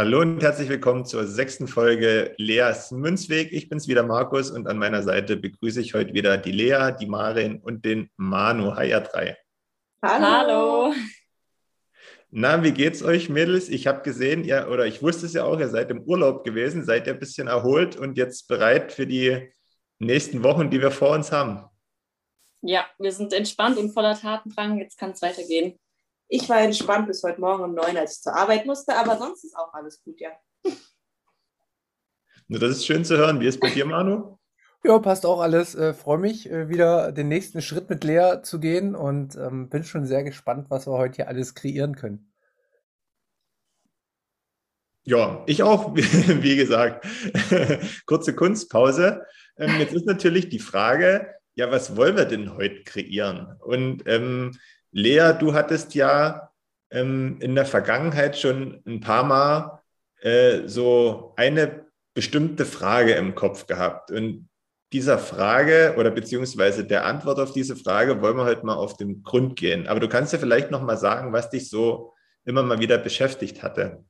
Hallo und herzlich willkommen zur sechsten Folge Leas Münzweg. Ich bin's wieder Markus und an meiner Seite begrüße ich heute wieder die Lea, die Marin und den Manu. Hi, ihr drei. Hallo. Na, wie geht's euch, Mädels? Ich habe gesehen, ihr, oder ich wusste es ja auch, ihr seid im Urlaub gewesen, seid ihr ein bisschen erholt und jetzt bereit für die nächsten Wochen, die wir vor uns haben? Ja, wir sind entspannt und voller Tatendrang. Jetzt kann es weitergehen. Ich war entspannt bis heute Morgen um neun, als ich zur Arbeit musste, aber sonst ist auch alles gut, ja. Das ist schön zu hören. Wie ist bei dir, Manu? Ja, passt auch alles. Äh, Freue mich, äh, wieder den nächsten Schritt mit Lea zu gehen und ähm, bin schon sehr gespannt, was wir heute hier alles kreieren können. Ja, ich auch, wie gesagt. Kurze Kunstpause. Ähm, jetzt ist natürlich die Frage, ja, was wollen wir denn heute kreieren? Und ähm, Lea, du hattest ja ähm, in der Vergangenheit schon ein paar Mal äh, so eine bestimmte Frage im Kopf gehabt. Und dieser Frage oder beziehungsweise der Antwort auf diese Frage wollen wir heute mal auf den Grund gehen. Aber du kannst ja vielleicht noch mal sagen, was dich so immer mal wieder beschäftigt hatte.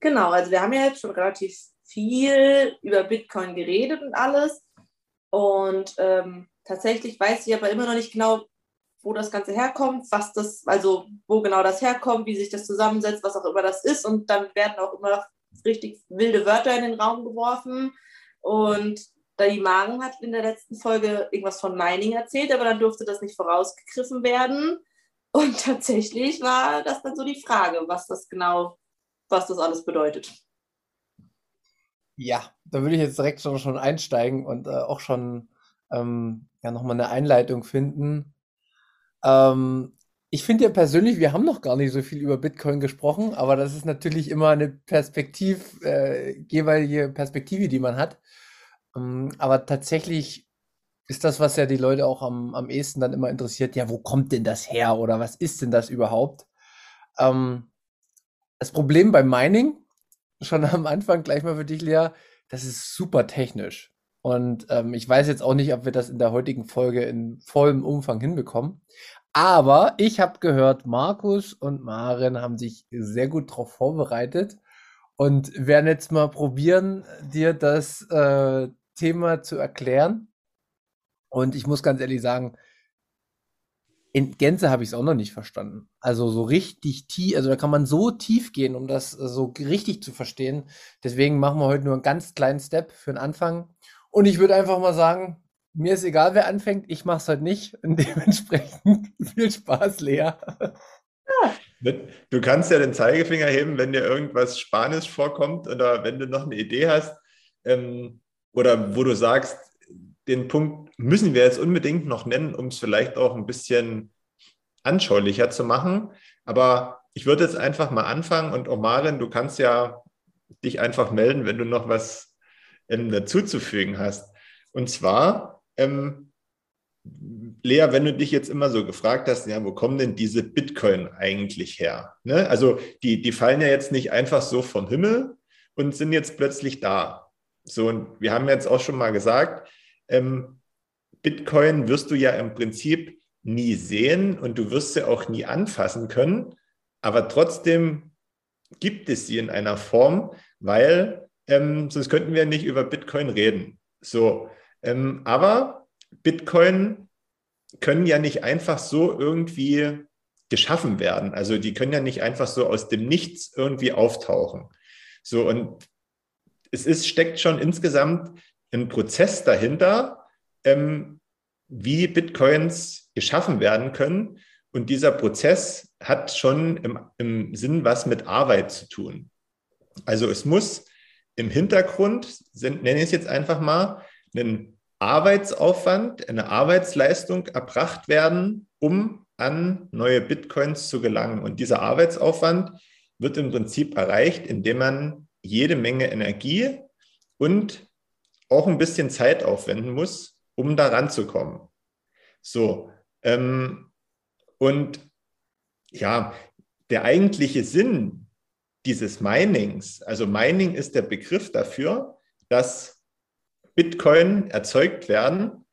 Genau, also wir haben ja jetzt schon relativ viel über Bitcoin geredet und alles. Und ähm, tatsächlich weiß ich aber immer noch nicht genau, wo das Ganze herkommt, was das, also wo genau das herkommt, wie sich das zusammensetzt, was auch immer das ist. Und dann werden auch immer richtig wilde Wörter in den Raum geworfen. Und die Magen hat in der letzten Folge irgendwas von Mining erzählt, aber dann durfte das nicht vorausgegriffen werden. Und tatsächlich war das dann so die Frage, was das genau, was das alles bedeutet. Ja, da würde ich jetzt direkt schon, schon einsteigen und äh, auch schon ähm, ja, nochmal eine Einleitung finden. Ähm, ich finde ja persönlich, wir haben noch gar nicht so viel über Bitcoin gesprochen, aber das ist natürlich immer eine Perspektiv, äh, jeweilige Perspektive, die man hat. Ähm, aber tatsächlich ist das, was ja die Leute auch am, am ehesten dann immer interessiert, ja, wo kommt denn das her oder was ist denn das überhaupt? Ähm, das Problem beim Mining, schon am Anfang gleich mal für dich, Lea, das ist super technisch. Und ähm, ich weiß jetzt auch nicht, ob wir das in der heutigen Folge in vollem Umfang hinbekommen. Aber ich habe gehört, Markus und Maren haben sich sehr gut darauf vorbereitet und werden jetzt mal probieren, dir das äh, Thema zu erklären. Und ich muss ganz ehrlich sagen, in Gänze habe ich es auch noch nicht verstanden. Also so richtig tief, also da kann man so tief gehen, um das so richtig zu verstehen. Deswegen machen wir heute nur einen ganz kleinen Step für den Anfang und ich würde einfach mal sagen, mir ist egal, wer anfängt, ich mache es halt nicht. Und dementsprechend viel Spaß, Lea. Du kannst ja den Zeigefinger heben, wenn dir irgendwas Spanisch vorkommt oder wenn du noch eine Idee hast ähm, oder wo du sagst, den Punkt müssen wir jetzt unbedingt noch nennen, um es vielleicht auch ein bisschen anschaulicher zu machen. Aber ich würde jetzt einfach mal anfangen und Omarin, du kannst ja dich einfach melden, wenn du noch was ähm, dazuzufügen hast. Und zwar, ähm, Lea, wenn du dich jetzt immer so gefragt hast, ja, wo kommen denn diese Bitcoin eigentlich her? Ne? Also die, die fallen ja jetzt nicht einfach so vom Himmel und sind jetzt plötzlich da. So, und wir haben jetzt auch schon mal gesagt, ähm, Bitcoin wirst du ja im Prinzip nie sehen und du wirst sie auch nie anfassen können, aber trotzdem gibt es sie in einer Form, weil ähm, sonst könnten wir nicht über Bitcoin reden. So, ähm, aber Bitcoin können ja nicht einfach so irgendwie geschaffen werden. Also die können ja nicht einfach so aus dem Nichts irgendwie auftauchen. So und es ist, steckt schon insgesamt ein Prozess dahinter, ähm, wie Bitcoins geschaffen werden können. Und dieser Prozess hat schon im, im Sinn was mit Arbeit zu tun. Also es muss im Hintergrund sind, nenne ich es jetzt einfach mal, ein Arbeitsaufwand, eine Arbeitsleistung erbracht werden, um an neue Bitcoins zu gelangen. Und dieser Arbeitsaufwand wird im Prinzip erreicht, indem man jede Menge Energie und auch ein bisschen Zeit aufwenden muss, um da ranzukommen. So, ähm, und ja, der eigentliche Sinn dieses Minings, also Mining ist der Begriff dafür, dass Bitcoin erzeugt werden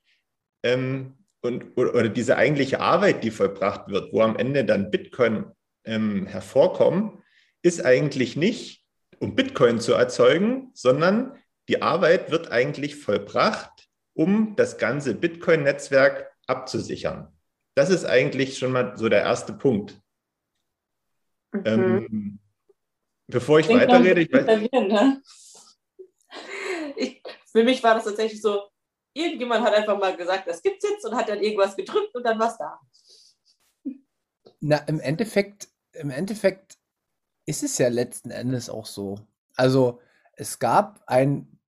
ähm, und, oder, diese eigentliche Arbeit, die vollbracht wird, wo am Ende dann Bitcoin ähm, hervorkommen, ist eigentlich nicht, um Bitcoin zu erzeugen, sondern die Arbeit wird eigentlich vollbracht, um das ganze Bitcoin-Netzwerk abzusichern. Das ist eigentlich schon mal so der erste Punkt. Mhm. Ähm, bevor ich weiterrede, ich weiß. Ne? Ich, für mich war das tatsächlich so, irgendjemand hat einfach mal gesagt, das gibt's jetzt und hat dann irgendwas gedrückt und dann war's da. Na, im Endeffekt, im Endeffekt ist es ja letzten Endes auch so. Also es gab ein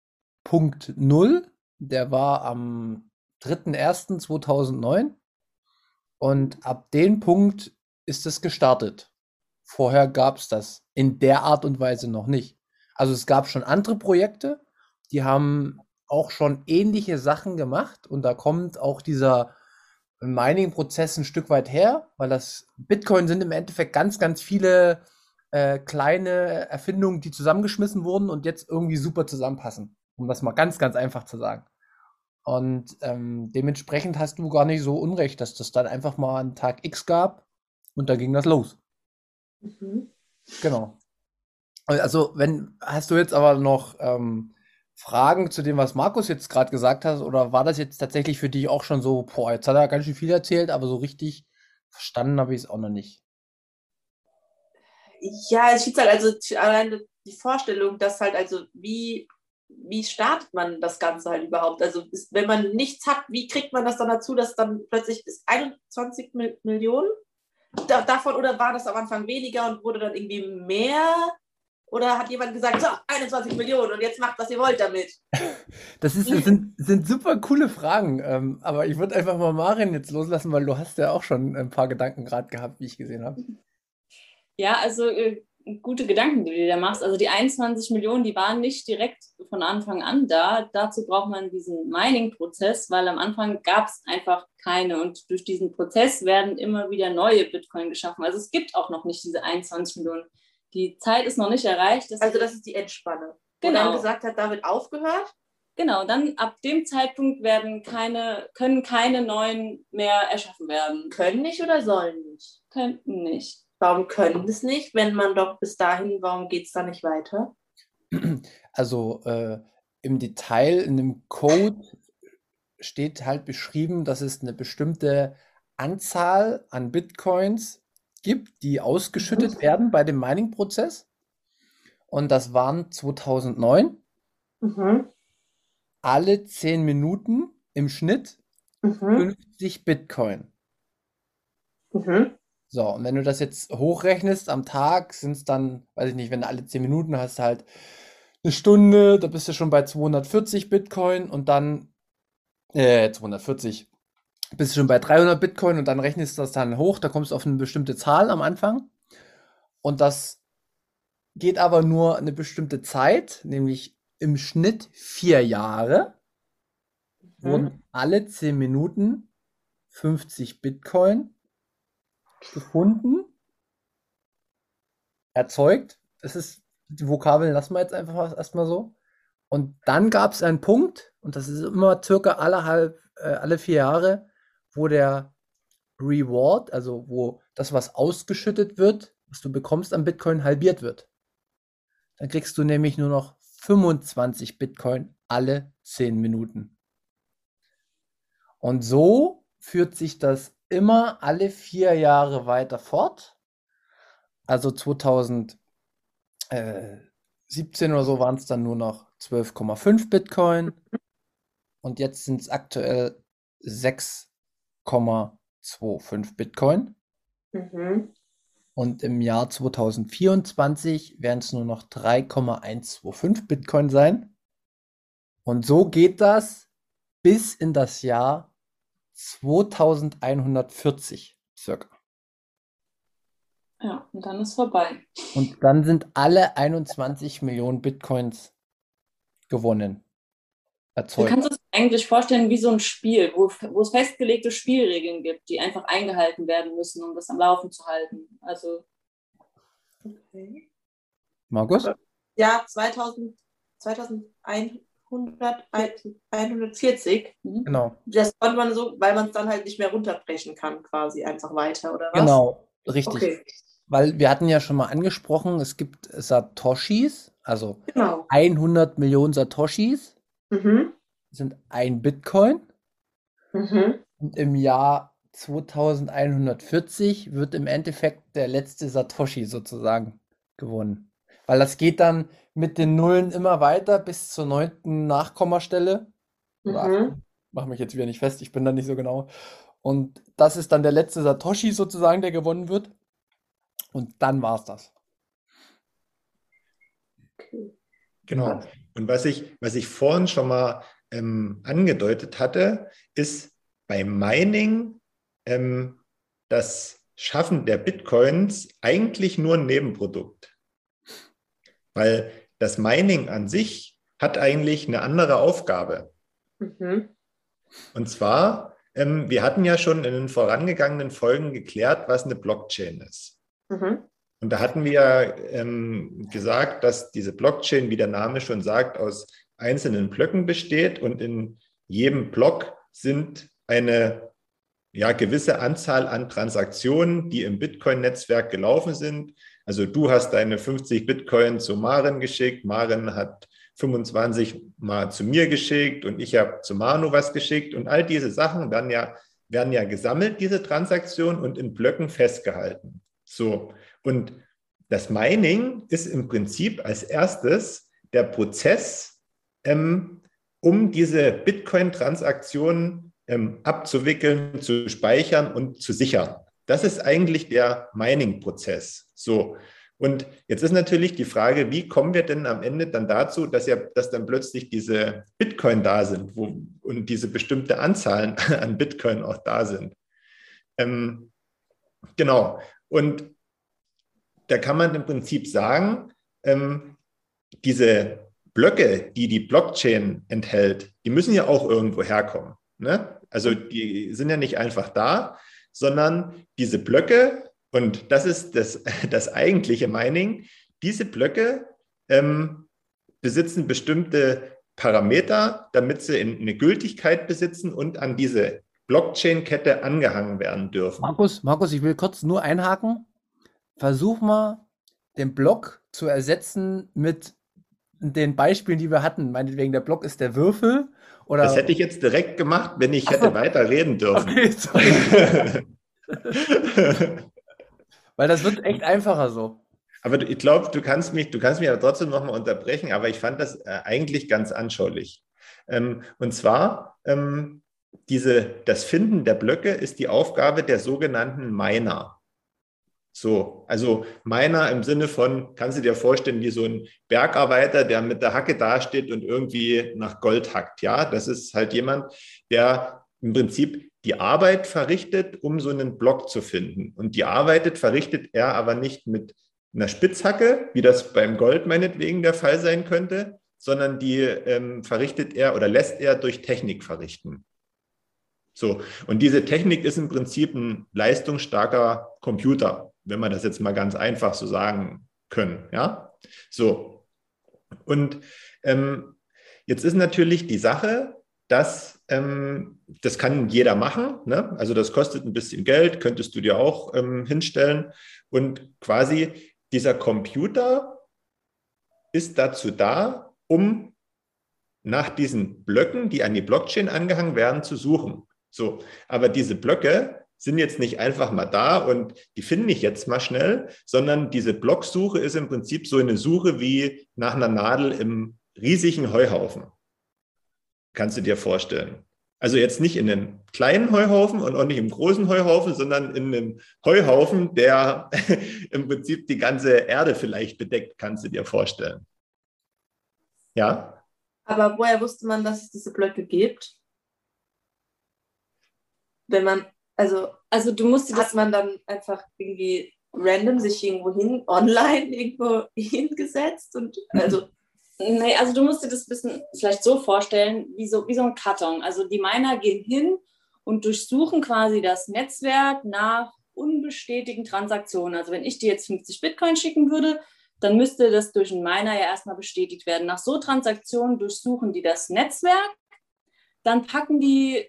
Punkt Null, der war am 3.1.2009 und ab dem Punkt ist es gestartet. Vorher gab es das in der Art und Weise noch nicht. Also es gab schon andere Projekte, die haben auch schon ähnliche Sachen gemacht und da kommt auch dieser Mining-Prozess ein Stück weit her, weil das Bitcoin sind im Endeffekt ganz, ganz viele äh, kleine Erfindungen, die zusammengeschmissen wurden und jetzt irgendwie super zusammenpassen, um das mal ganz, ganz einfach zu sagen. Und ähm, dementsprechend hast du gar nicht so unrecht, dass das dann einfach mal einen Tag X gab und da ging das los. Mhm. Genau. Also, wenn, hast du jetzt aber noch ähm, Fragen zu dem, was Markus jetzt gerade gesagt hat, oder war das jetzt tatsächlich für dich auch schon so, boah, jetzt hat er ganz schön viel erzählt, aber so richtig verstanden habe ich es auch noch nicht. Ja, es schießt halt also allein die Vorstellung, dass halt also wie, wie startet man das Ganze halt überhaupt? Also ist, wenn man nichts hat, wie kriegt man das dann dazu, dass dann plötzlich bis 21 Millionen da, davon oder war das am Anfang weniger und wurde dann irgendwie mehr? Oder hat jemand gesagt, so, 21 Millionen und jetzt macht, was ihr wollt damit? Das, ist, das sind, sind super coole Fragen. Ähm, aber ich würde einfach mal Marin jetzt loslassen, weil du hast ja auch schon ein paar Gedanken gerade gehabt, wie ich gesehen habe. Ja, also äh, gute Gedanken, die du da machst. Also die 21 Millionen, die waren nicht direkt von Anfang an da. Dazu braucht man diesen Mining-Prozess, weil am Anfang gab es einfach keine. Und durch diesen Prozess werden immer wieder neue Bitcoin geschaffen. Also es gibt auch noch nicht diese 21 Millionen. Die Zeit ist noch nicht erreicht. also das ist die Entspanne. Genau. Wo dann gesagt hat, damit aufgehört. Genau, dann ab dem Zeitpunkt werden keine, können keine neuen mehr erschaffen werden. Können nicht oder sollen nicht? Könnten nicht. Warum können es nicht, wenn man doch bis dahin, warum geht es da nicht weiter? Also äh, im Detail in dem Code steht halt beschrieben, dass es eine bestimmte Anzahl an Bitcoins gibt, die ausgeschüttet mhm. werden bei dem Mining-Prozess. Und das waren 2009 mhm. alle 10 Minuten im Schnitt mhm. 50 Bitcoin. Mhm. So, und wenn du das jetzt hochrechnest am Tag, sind es dann, weiß ich nicht, wenn du alle 10 Minuten hast, halt eine Stunde, da bist du schon bei 240 Bitcoin und dann, äh, 240, bist du schon bei 300 Bitcoin und dann rechnest du das dann hoch, da kommst du auf eine bestimmte Zahl am Anfang. Und das geht aber nur eine bestimmte Zeit, nämlich im Schnitt vier Jahre, mhm. wurden alle 10 Minuten 50 Bitcoin gefunden, erzeugt. Das ist, die Vokabeln lassen wir jetzt einfach erstmal so. Und dann gab es einen Punkt, und das ist immer circa alle, halb, äh, alle vier Jahre, wo der Reward, also wo das, was ausgeschüttet wird, was du bekommst an Bitcoin, halbiert wird. Dann kriegst du nämlich nur noch 25 Bitcoin alle 10 Minuten. Und so führt sich das immer alle vier Jahre weiter fort. Also 2017 oder so waren es dann nur noch 12,5 Bitcoin. Und jetzt sind es aktuell 6,25 Bitcoin. Mhm. und im Jahr 2024 werden es nur noch 3,125 Bitcoin sein. Und so geht das bis in das Jahr 2140 circa. Ja, und dann ist vorbei. Und dann sind alle 21 Millionen Bitcoins gewonnen. Du Erzeugt. kannst es eigentlich vorstellen wie so ein Spiel, wo, wo es festgelegte Spielregeln gibt, die einfach eingehalten werden müssen, um das am Laufen zu halten. Also Okay. Markus? Ja, 2000, 2140. mhm. Genau. Das konnte man so, weil man es dann halt nicht mehr runterbrechen kann, quasi einfach weiter, oder was? Genau, richtig. Okay, Weil wir hatten ja schon mal angesprochen, es gibt Satoshis, also genau. 100 Millionen Satoshis Mhm. sind ein Bitcoin. Mhm. Und im Jahr 2140 wird im Endeffekt der letzte Satoshi sozusagen gewonnen. Weil das geht dann mit den Nullen immer weiter bis zur neunten Nachkommastelle. Mhm. Mach mich jetzt wieder nicht fest, ich bin da nicht so genau. Und das ist dann der letzte Satoshi sozusagen, der gewonnen wird. Und dann war's das. Genau. Und was ich, was ich vorhin schon mal ähm, angedeutet hatte, ist beim Mining ähm, das Schaffen der Bitcoins eigentlich nur ein Nebenprodukt. Weil das Mining an sich hat eigentlich eine andere Aufgabe. Mhm. Und zwar, ähm, wir hatten ja schon in den vorangegangenen Folgen geklärt, was eine Blockchain ist. Mhm. Und da hatten wir ähm, gesagt, dass diese Blockchain, wie der Name schon sagt, aus einzelnen Blöcken besteht und in jedem Block sind eine ja, gewisse Anzahl an Transaktionen, die im Bitcoin-Netzwerk gelaufen sind. Also du hast deine 50 Bitcoin zu Maren geschickt, Maren hat 25 mal zu mir geschickt und ich habe zu Manu was geschickt und all diese Sachen werden ja, werden ja gesammelt, diese Transaktionen und in Blöcken festgehalten. So, und das Mining ist im Prinzip als erstes der Prozess, ähm, um diese Bitcoin-Transaktionen ähm, abzuwickeln, zu speichern und zu sichern. Das ist eigentlich der Mining-Prozess. So. Und jetzt ist natürlich die Frage, wie kommen wir denn am Ende dann dazu, dass ja, dass dann plötzlich diese Bitcoin da sind wo, und diese bestimmte Anzahlen an Bitcoin auch da sind. Ähm, genau. Und da kann man im Prinzip sagen, ähm, diese Blöcke, die die Blockchain enthält, die müssen ja auch irgendwo herkommen. Ne? Also die sind ja nicht einfach da, sondern diese Blöcke, und das ist das, das eigentliche Mining, diese Blöcke ähm, besitzen bestimmte Parameter, damit sie eine Gültigkeit besitzen und an diese Blockchain-Kette angehangen werden dürfen. Markus, Markus, ich will kurz nur einhaken. Versuch mal, den Block zu ersetzen mit den Beispielen, die wir hatten. Meinetwegen, der Block ist der Würfel. Oder Das hätte ich jetzt direkt gemacht, wenn ich hätte weiter reden dürfen. Okay. Weil das wird echt einfacher so. aber ich glaube, du kannst mich, du kannst mich aber trotzdem nochmal unterbrechen, aber ich fand das äh, eigentlich ganz anschaulich. Ähm, und zwar, ähm, diese, das Finden der Blöcke ist die Aufgabe der sogenannten Miner. So, also Miner im Sinne von, kannst du dir vorstellen, wie so ein Bergarbeiter, der mit der Hacke dasteht und irgendwie nach Gold hackt. Ja, das ist halt jemand, der im Prinzip die Arbeit verrichtet, um so einen Block zu finden. Und die Arbeit verrichtet er aber nicht mit einer Spitzhacke, wie das beim Gold meinetwegen der Fall sein könnte, sondern die ähm, verrichtet er oder lässt er durch Technik verrichten. So, und diese Technik ist im Prinzip ein leistungsstarker Computer, wenn wir das jetzt mal ganz einfach so sagen können. Ja, so. Und ähm, jetzt ist natürlich die Sache, dass ähm, das kann jeder machen. Ne? Also das kostet ein bisschen Geld, könntest du dir auch ähm, hinstellen. Und quasi dieser Computer ist dazu da, um nach diesen Blöcken, die an die Blockchain angehangen werden, zu suchen. So, aber diese Blöcke sind jetzt nicht einfach mal da und die finde ich jetzt mal schnell, sondern diese Blocksuche ist im Prinzip so eine Suche wie nach einer Nadel im riesigen Heuhaufen. Kannst du dir vorstellen? Also jetzt nicht in einem kleinen Heuhaufen und auch nicht im großen Heuhaufen, sondern in einem Heuhaufen, der im Prinzip die ganze Erde vielleicht bedeckt, kannst du dir vorstellen. Ja? Aber woher wusste man, dass es diese Blöcke gibt? Wenn man, also, also du musst, hat man dann einfach irgendwie random sich irgendwo hin, online irgendwo hingesetzt und also Nee, also du musst dir das ein bisschen vielleicht so vorstellen, wie so, wie so ein Karton. Also die Miner gehen hin und durchsuchen quasi das Netzwerk nach unbestätigten Transaktionen. Also wenn ich dir jetzt 50 Bitcoin schicken würde, dann müsste das durch einen Miner ja erstmal bestätigt werden. Nach so Transaktionen durchsuchen die das Netzwerk, dann packen die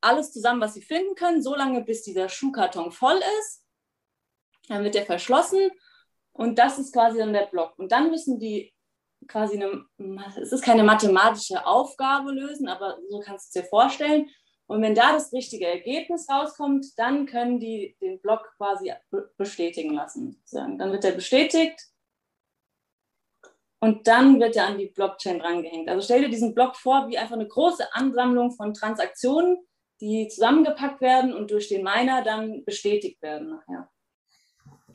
alles zusammen, was sie finden können, so lange bis dieser Schuhkarton voll ist. Dann wird der verschlossen und das ist quasi dann der Block. Und dann müssen die quasi eine, es ist keine mathematische Aufgabe lösen, aber so kannst du es dir vorstellen. Und wenn da das richtige Ergebnis rauskommt, dann können die den Block quasi bestätigen lassen. Dann wird er bestätigt und dann wird er an die Blockchain drangehängt. Also stell dir diesen Block vor wie einfach eine große Ansammlung von Transaktionen, die zusammengepackt werden und durch den Miner dann bestätigt werden nachher.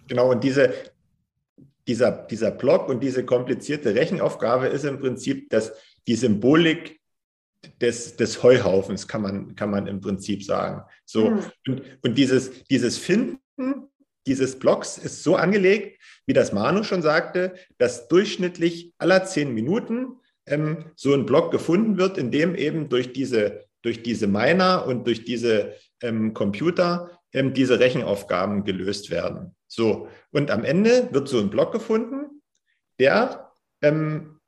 Genau, und diese, dieser, dieser Block und diese komplizierte Rechenaufgabe ist im Prinzip das, die Symbolik des, des Heuhaufens, kann man, kann man im Prinzip sagen. So, mhm. und, und dieses, dieses Finden dieses Blocks ist so angelegt, wie das Manu schon sagte, dass durchschnittlich aller zehn Minuten ähm, so ein Block gefunden wird, in dem eben durch diese, durch diese Miner und durch diese ähm, Computer ähm, diese Rechenaufgaben gelöst werden. So, und am Ende wird so ein Block gefunden, der ähm,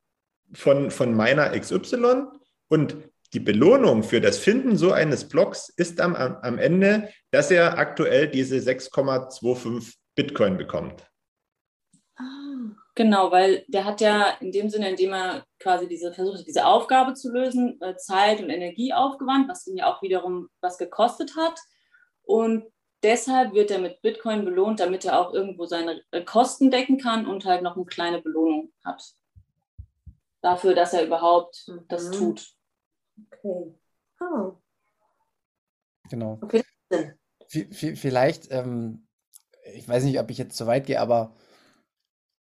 von, von meiner XY und die Belohnung für das Finden so eines Blocks ist am, am Ende, dass er aktuell diese 6,25 Bitcoin bekommt. Genau, weil der hat ja in dem Sinne, indem er quasi diese versucht, diese Aufgabe zu lösen, äh, Zeit und Energie aufgewandt, was ihn ja auch wiederum was gekostet hat. Und deshalb wird er mit Bitcoin belohnt, damit er auch irgendwo seine äh, Kosten decken kann und halt noch eine kleine Belohnung hat. Dafür, dass er überhaupt mhm. das tut. Okay. Oh. Genau. Okay. Vielleicht, ähm, ich weiß nicht, ob ich jetzt zu weit gehe, aber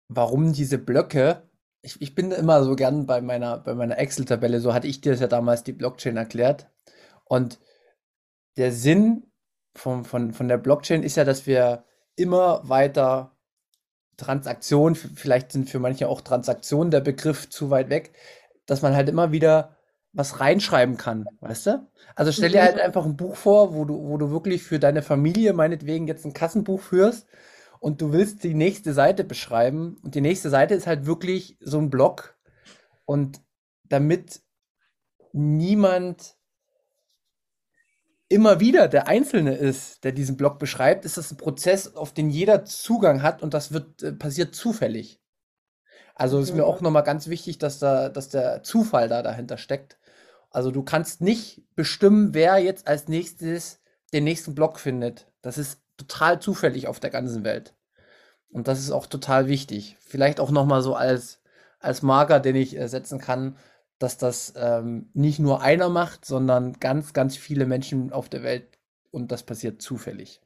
warum diese Blöcke? Ich, ich bin immer so gern bei meiner, bei meiner Excel-Tabelle, so hatte ich dir das ja damals die Blockchain erklärt. Und der Sinn von, von, von der Blockchain ist ja, dass wir immer weiter Transaktionen, vielleicht sind für manche auch Transaktionen der Begriff zu weit weg, dass man halt immer wieder was reinschreiben kann, weißt du? Also stell dir halt einfach ein Buch vor, wo du, wo du wirklich für deine Familie meinetwegen jetzt ein Kassenbuch führst und du willst die nächste Seite beschreiben und die nächste Seite ist halt wirklich so ein Block und damit niemand immer wieder der Einzelne ist, der diesen Blog beschreibt, ist das ein Prozess, auf den jeder Zugang hat und das wird äh, passiert zufällig. Also ist mir auch nochmal ganz wichtig, dass da, dass der Zufall da dahinter steckt. Also du kannst nicht bestimmen, wer jetzt als nächstes den nächsten Block findet. Das ist total zufällig auf der ganzen Welt. Und das ist auch total wichtig. Vielleicht auch nochmal so als, als Marker, den ich äh, setzen kann, dass das ähm, nicht nur einer macht, sondern ganz, ganz viele Menschen auf der Welt und das passiert zufällig.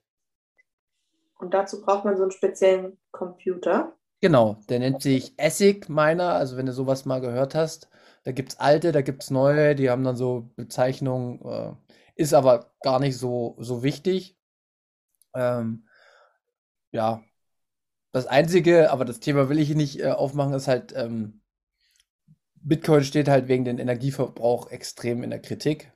Und dazu braucht man so einen speziellen Computer. Genau, der nennt sich ASIC Miner, also wenn du sowas mal gehört hast. Da gibt es alte, da gibt es neue, die haben dann so Bezeichnungen, äh, ist aber gar nicht so, so wichtig. Ähm, ja, das Einzige, aber das Thema will ich nicht äh, aufmachen, ist halt, ähm, Bitcoin steht halt wegen dem Energieverbrauch extrem in der Kritik.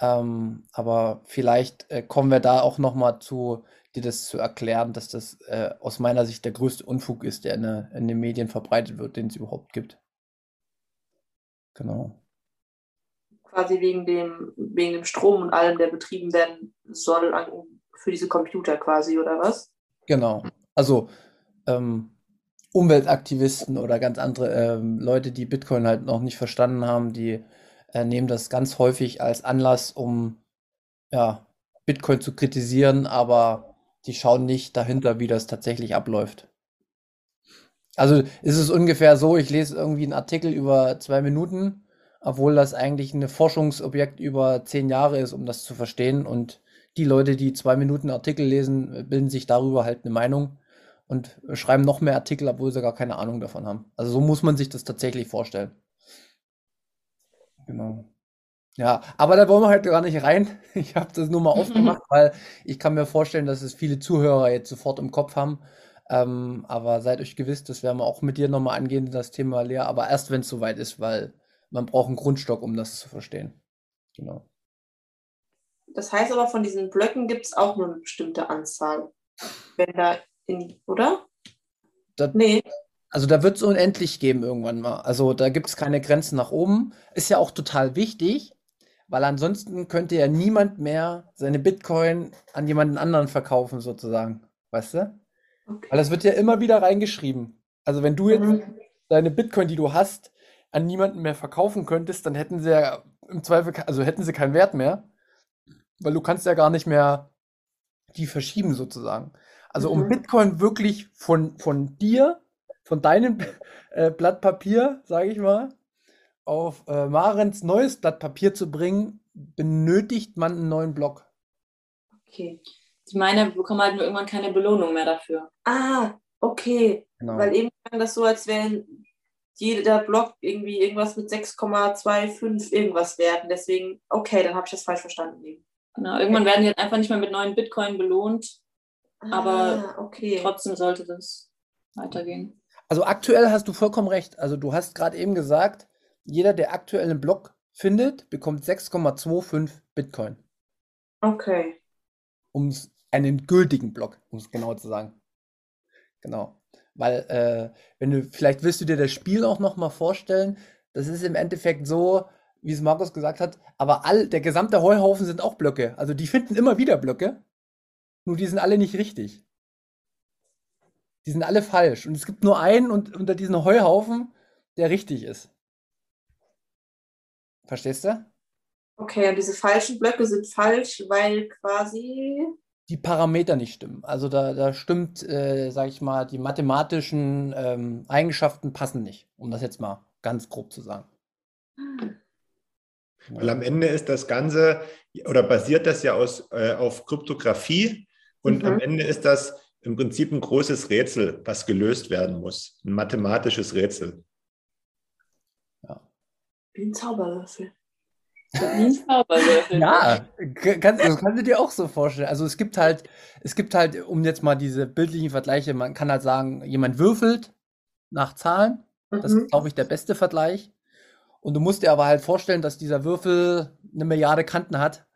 Ähm, aber vielleicht äh, kommen wir da auch noch mal zu, dir das zu erklären, dass das äh, aus meiner Sicht der größte Unfug ist, der in, in den Medien verbreitet wird, den es überhaupt gibt. Genau. Quasi wegen dem, wegen dem Strom und allem, der betrieben werden soll an, für diese Computer quasi, oder was? Genau. Also ähm, Umweltaktivisten oder ganz andere ähm, Leute, die Bitcoin halt noch nicht verstanden haben, die äh, nehmen das ganz häufig als Anlass, um ja, Bitcoin zu kritisieren, aber die schauen nicht dahinter, wie das tatsächlich abläuft. Also ist es ungefähr so, ich lese irgendwie einen Artikel über zwei Minuten obwohl das eigentlich ein Forschungsobjekt über zehn Jahre ist, um das zu verstehen. Und die Leute, die zwei Minuten Artikel lesen, bilden sich darüber halt eine Meinung und schreiben noch mehr Artikel, obwohl sie gar keine Ahnung davon haben. Also so muss man sich das tatsächlich vorstellen. Genau. Ja, aber da wollen wir halt gar nicht rein. Ich habe das nur mal aufgemacht, weil ich kann mir vorstellen, dass es viele Zuhörer jetzt sofort im Kopf haben. Ähm, aber seid euch gewiss, das werden wir auch mit dir nochmal angehen, das Thema Lea, aber erst wenn es soweit ist, weil man braucht einen Grundstock, um das zu verstehen. Genau. Das heißt aber, von diesen Blöcken gibt es auch nur eine bestimmte Anzahl. Wenn da in, oder? Das, nee. Also da wird es unendlich geben irgendwann mal. Also da gibt es keine Grenzen nach oben. Ist ja auch total wichtig, weil ansonsten könnte ja niemand mehr seine Bitcoin an jemanden anderen verkaufen, sozusagen. Weißt du? Okay. Weil das wird ja immer wieder reingeschrieben. Also wenn du jetzt mhm. deine Bitcoin, die du hast, an niemanden mehr verkaufen könntest, dann hätten sie ja im Zweifel, also hätten sie keinen Wert mehr, weil du kannst ja gar nicht mehr die verschieben sozusagen. Also um mhm. Bitcoin wirklich von, von dir, von deinem äh, Blatt Papier, sage ich mal, auf äh, Marens neues Blatt Papier zu bringen, benötigt man einen neuen Block. Okay. Ich meine, wir bekommen halt nur irgendwann keine Belohnung mehr dafür. Ah, okay. Genau. Weil eben das so, als wären jeder Block irgendwie irgendwas mit 6,25 irgendwas werden. Deswegen, okay, dann habe ich das falsch verstanden. Genau, irgendwann werden die halt einfach nicht mehr mit neuen Bitcoin belohnt. Ah, aber okay. trotzdem sollte das weitergehen. Also aktuell hast du vollkommen recht. Also du hast gerade eben gesagt, jeder, der aktuell einen Block findet, bekommt 6,25 Bitcoin. Okay. Um einen gültigen Block, um es genau zu sagen. Genau. Weil, äh, wenn du, vielleicht willst du dir das Spiel auch nochmal vorstellen. Das ist im Endeffekt so, wie es Markus gesagt hat, aber all, der gesamte Heuhaufen sind auch Blöcke. Also die finden immer wieder Blöcke. Nur die sind alle nicht richtig. Die sind alle falsch. Und es gibt nur einen und, unter diesen Heuhaufen, der richtig ist. Verstehst du? Okay, und diese falschen Blöcke sind falsch, weil quasi die Parameter nicht stimmen. Also da, da stimmt, äh, sage ich mal, die mathematischen ähm, Eigenschaften passen nicht, um das jetzt mal ganz grob zu sagen. Weil am Ende ist das Ganze oder basiert das ja aus, äh, auf Kryptographie und mhm. am Ende ist das im Prinzip ein großes Rätsel, was gelöst werden muss. Ein mathematisches Rätsel. Ja. Wie ein Zauberwürfel. Ja, kann, das kannst du dir auch so vorstellen. Also es gibt halt, es gibt halt, um jetzt mal diese bildlichen Vergleiche, man kann halt sagen, jemand würfelt nach Zahlen. Das ist, mhm. glaube ich, der beste Vergleich. Und du musst dir aber halt vorstellen, dass dieser Würfel eine Milliarde Kanten hat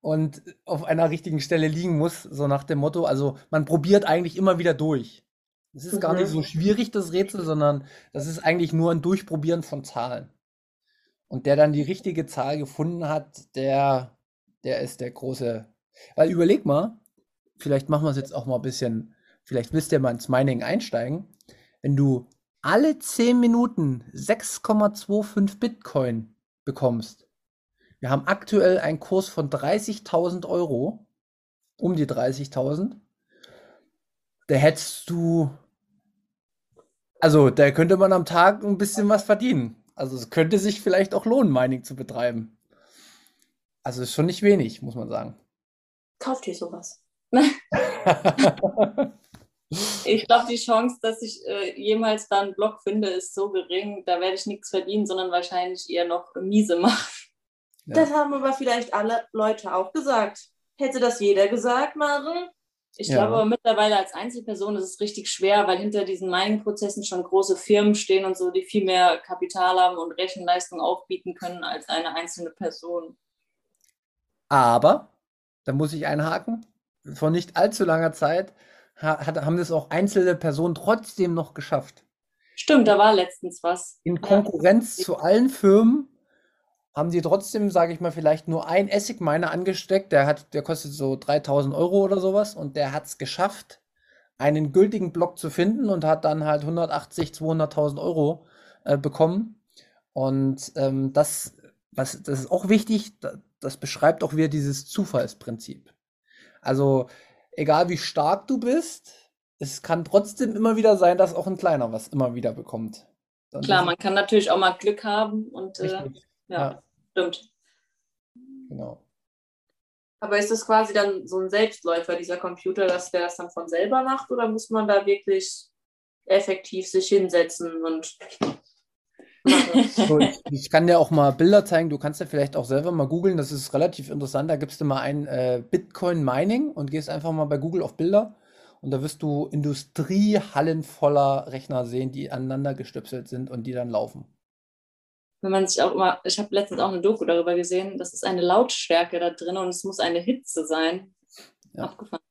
und auf einer richtigen Stelle liegen muss, so nach dem Motto. Also man probiert eigentlich immer wieder durch. Es ist mhm. gar nicht so schwierig, das Rätsel, sondern das ist eigentlich nur ein Durchprobieren von Zahlen. Und der dann die richtige Zahl gefunden hat, der, der ist der große. Weil überleg mal, vielleicht machen wir es jetzt auch mal ein bisschen, vielleicht willst du ja mal ins Mining einsteigen. Wenn du alle 10 Minuten 6,25 Bitcoin bekommst, wir haben aktuell einen Kurs von 30.000 Euro, um die 30.000, da hättest du, also da könnte man am Tag ein bisschen was verdienen. Also es könnte sich vielleicht auch lohnen, Mining zu betreiben. Also ist schon nicht wenig, muss man sagen. Kauft ihr sowas? ich glaube, die Chance, dass ich äh, jemals da einen Blog finde, ist so gering, da werde ich nichts verdienen, sondern wahrscheinlich eher noch miese machen. Ja. Das haben aber vielleicht alle Leute auch gesagt. Hätte das jeder gesagt, Maren? Ich ja. glaube aber mittlerweile als Einzelperson ist es richtig schwer, weil hinter diesen Mining-Prozessen schon große Firmen stehen und so, die viel mehr Kapital haben und Rechenleistung aufbieten können als eine einzelne Person. Aber, da muss ich einhaken, vor nicht allzu langer Zeit hat, haben das auch einzelne Personen trotzdem noch geschafft. Stimmt, da war letztens was. In Konkurrenz ja. zu allen Firmen haben die trotzdem, sage ich mal, vielleicht nur ein Essig-Miner angesteckt. Der, hat, der kostet so 3000 Euro oder sowas und der hat es geschafft, einen gültigen Block zu finden und hat dann halt 180, 200.000 Euro äh, bekommen. Und ähm, das, was, das ist auch wichtig, das, das beschreibt auch wieder dieses Zufallsprinzip. Also, egal wie stark du bist, es kann trotzdem immer wieder sein, dass auch ein kleiner was immer wieder bekommt. Dann Klar, man kann natürlich auch mal Glück haben und äh, Ja, ja. stimmt. Genau. Aber ist das quasi dann so ein Selbstläufer, dieser Computer, dass der das dann von selber macht oder muss man da wirklich effektiv sich hinsetzen und so, ich kann dir auch mal Bilder zeigen. Du kannst ja vielleicht auch selber mal googeln. Das ist relativ interessant. Da gibst du mal ein äh, Bitcoin Mining und gehst einfach mal bei Google auf Bilder. Und da wirst du Industriehallen voller Rechner sehen, die aneinander gestöpselt sind und die dann laufen. Wenn man sich auch immer, ich habe letztens auch eine Doku darüber gesehen, das ist eine Lautstärke da drin und es muss eine Hitze sein. Ja. Abgefahren.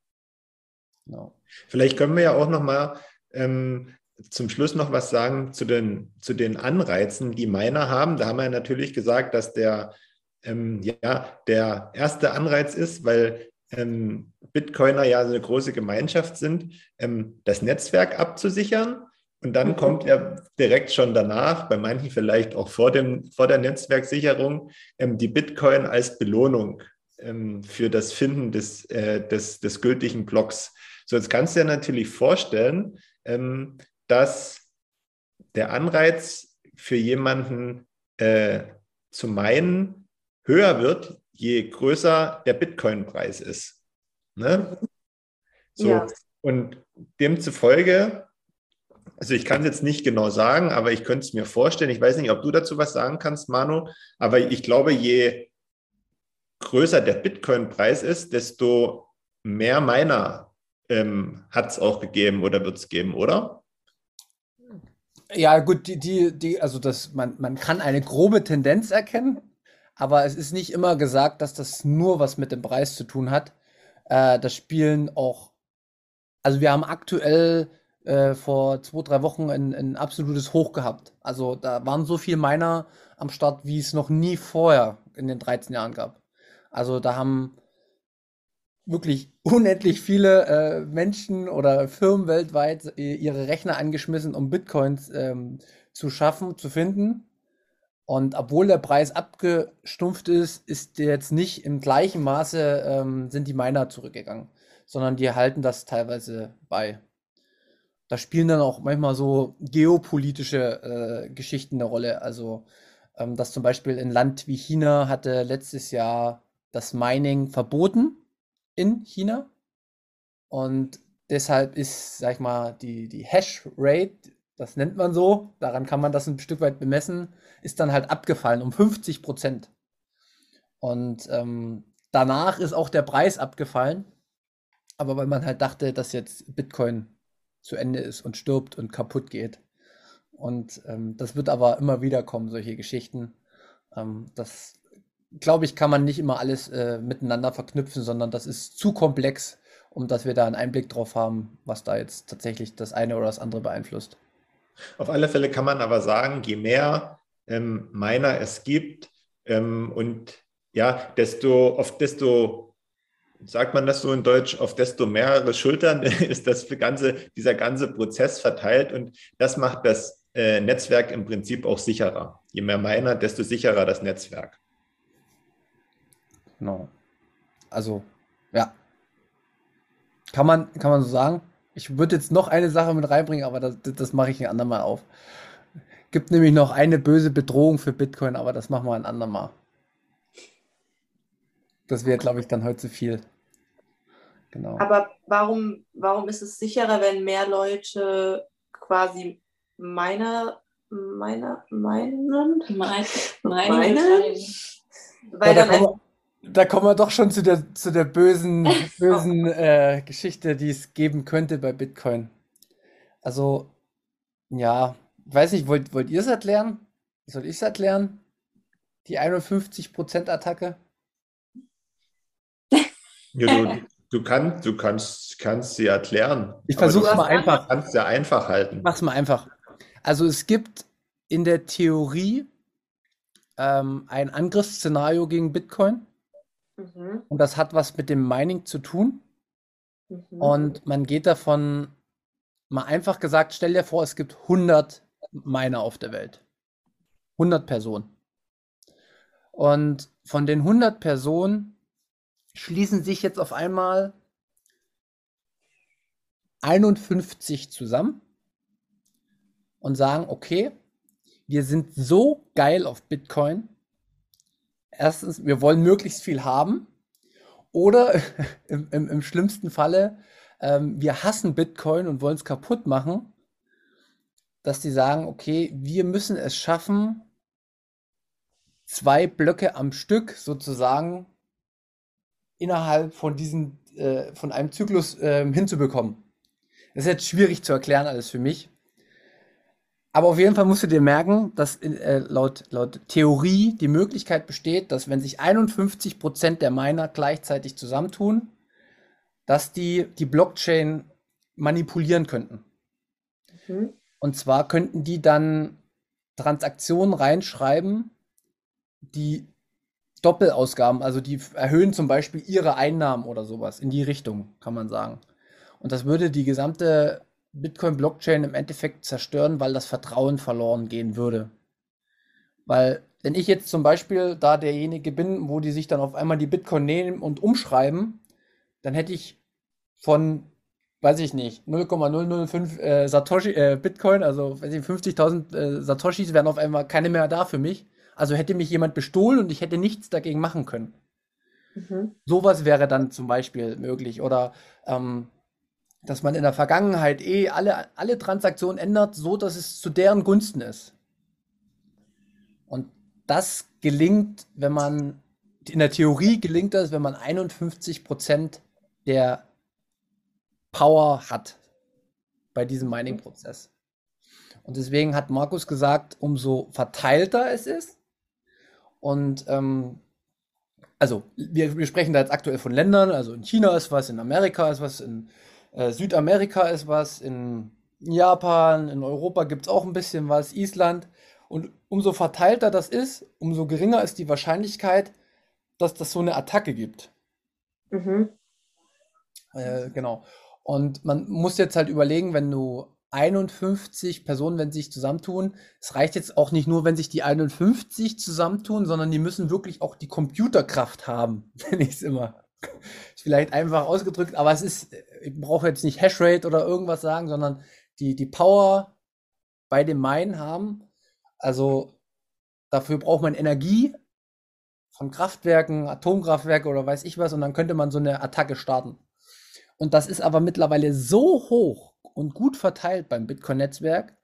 Genau. Vielleicht können wir ja auch noch mal ähm, zum Schluss noch was sagen zu den, zu den Anreizen, die Miner haben. Da haben wir natürlich gesagt, dass der, ähm, ja, der erste Anreiz ist, weil ähm, Bitcoiner ja eine große Gemeinschaft sind, ähm, das Netzwerk abzusichern. Und dann mhm. kommt ja direkt schon danach, bei manchen vielleicht auch vor, dem, vor der Netzwerksicherung, ähm, die Bitcoin als Belohnung ähm, für das Finden des, äh, des, des gültigen Blocks. So, jetzt kannst du dir natürlich vorstellen, ähm, dass der Anreiz für jemanden äh, zu meinen höher wird, je größer der Bitcoin-Preis ist. Ne? So, ja. und demzufolge, also ich kann es jetzt nicht genau sagen, aber ich könnte es mir vorstellen, ich weiß nicht, ob du dazu was sagen kannst, Manu, aber ich glaube, je größer der Bitcoin-Preis ist, desto mehr Miner ähm, hat es auch gegeben oder wird es geben, oder? Ja, gut, die, die, die, also das, man, man kann eine grobe Tendenz erkennen, aber es ist nicht immer gesagt, dass das nur was mit dem Preis zu tun hat. Äh, das spielen auch, also wir haben aktuell äh, vor zwei, drei Wochen ein, ein absolutes Hoch gehabt. Also da waren so viele Miner am Start, wie es noch nie vorher in den 13 Jahren gab. Also da haben wirklich unendlich viele äh, Menschen oder Firmen weltweit ihre Rechner angeschmissen, um Bitcoins ähm, zu schaffen, zu finden. Und obwohl der Preis abgestumpft ist, ist jetzt nicht im gleichen Maße, ähm, sind die Miner zurückgegangen, sondern die halten das teilweise bei. Da spielen dann auch manchmal so geopolitische äh, Geschichten eine Rolle. Also, ähm, dass zum Beispiel ein Land wie China hatte letztes Jahr das Mining verboten in China. Und deshalb ist, sag ich mal, die, die Hash-Rate, das nennt man so, daran kann man das ein Stück weit bemessen, ist dann halt abgefallen um 50 Prozent. Und ähm, danach ist auch der Preis abgefallen. Aber weil man halt dachte, dass jetzt Bitcoin zu Ende ist und stirbt und kaputt geht. Und ähm, das wird aber immer wieder kommen, solche Geschichten. Ähm, das glaube ich, kann man nicht immer alles äh, miteinander verknüpfen, sondern das ist zu komplex, um dass wir da einen Einblick drauf haben, was da jetzt tatsächlich das eine oder das andere beeinflusst. Auf alle Fälle kann man aber sagen, je mehr ähm, Miner es gibt ähm, und ja, desto auf desto sagt man das so in Deutsch, auf desto mehrere Schultern ist das ganze, dieser ganze Prozess verteilt und das macht das äh, Netzwerk im Prinzip auch sicherer. Je mehr Miner, desto sicherer das Netzwerk. Genau. Also, ja. Kann man, kann man so sagen. Ich würde jetzt noch eine Sache mit reinbringen, aber das, das mache ich ein andermal auf. Gibt nämlich noch eine böse Bedrohung für Bitcoin, aber das machen wir ein andermal. Das wäre, glaube ich, dann heute zu viel. Genau. Aber warum, warum ist es sicherer, wenn mehr Leute quasi meiner, meiner, meinen? Meine, meine, meine? Weil ja, dann da kommen wir doch schon zu der, zu der bösen, bösen äh, Geschichte, die es geben könnte bei Bitcoin. Also, ja, ich weiß nicht, wollt, wollt ihr es erklären? Soll ich es erklären? Die 51%-Attacke? Ja, du, du, kann, du kannst, kannst sie erklären. Ich versuche es mal einfach. Du kannst ja einfach halten. Mach's mal einfach. Also es gibt in der Theorie ähm, ein Angriffsszenario gegen Bitcoin. Mhm. Und das hat was mit dem Mining zu tun. Mhm. Und man geht davon, mal einfach gesagt, stell dir vor, es gibt 100 Miner auf der Welt. 100 Personen. Und von den 100 Personen schließen sich jetzt auf einmal 51 zusammen und sagen, okay, wir sind so geil auf Bitcoin, erstens, wir wollen möglichst viel haben. Oder im, im, im schlimmsten Falle, ähm, wir hassen Bitcoin und wollen es kaputt machen, dass die sagen, okay, wir müssen es schaffen, zwei Blöcke am Stück sozusagen innerhalb von diesen, äh, von einem Zyklus äh, hinzubekommen. Das ist jetzt schwierig zu erklären alles für mich. Aber auf jeden Fall musst du dir merken, dass äh, laut, laut Theorie die Möglichkeit besteht, dass wenn sich 51 Prozent der Miner gleichzeitig zusammentun, dass die die Blockchain manipulieren könnten. Mhm. Und zwar könnten die dann Transaktionen reinschreiben, die Doppelausgaben, also die erhöhen zum Beispiel ihre Einnahmen oder sowas in die Richtung, kann man sagen. Und das würde die gesamte Bitcoin-Blockchain im Endeffekt zerstören, weil das Vertrauen verloren gehen würde. Weil, wenn ich jetzt zum Beispiel da derjenige bin, wo die sich dann auf einmal die Bitcoin nehmen und umschreiben, dann hätte ich von, weiß ich nicht, 0,005 äh, Satoshi, äh, Bitcoin, also 50.000 äh, Satoshis wären auf einmal keine mehr da für mich. Also hätte mich jemand bestohlen und ich hätte nichts dagegen machen können. Mhm. Sowas wäre dann zum Beispiel möglich. Oder ähm, dass man in der Vergangenheit eh alle, alle Transaktionen ändert, so dass es zu deren Gunsten ist. Und das gelingt, wenn man, in der Theorie gelingt das, wenn man 51 Prozent der Power hat bei diesem Mining-Prozess. Und deswegen hat Markus gesagt, umso verteilter es ist. Und ähm, also wir, wir sprechen da jetzt aktuell von Ländern, also in China ist was, in Amerika ist was, in äh, Südamerika ist was, in Japan, in Europa gibt es auch ein bisschen was, Island. Und umso verteilter das ist, umso geringer ist die Wahrscheinlichkeit, dass das so eine Attacke gibt. Mhm. Äh, genau. Und man muss jetzt halt überlegen, wenn du 51 Personen, wenn sie sich zusammentun, es reicht jetzt auch nicht nur, wenn sich die 51 zusammentun, sondern die müssen wirklich auch die Computerkraft haben, nenne ich es immer. Ist vielleicht einfach ausgedrückt, aber es ist, ich brauche jetzt nicht Hashrate oder irgendwas sagen, sondern die, die Power bei dem Mine haben. Also dafür braucht man Energie von Kraftwerken, Atomkraftwerke oder weiß ich was, und dann könnte man so eine Attacke starten. Und das ist aber mittlerweile so hoch und gut verteilt beim Bitcoin-Netzwerk,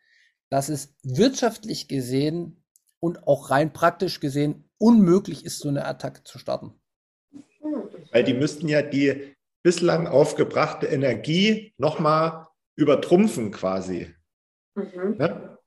dass es wirtschaftlich gesehen und auch rein praktisch gesehen unmöglich ist, so eine Attacke zu starten. Weil die müssten ja die bislang aufgebrachte Energie nochmal übertrumpfen quasi. Mhm. Ja?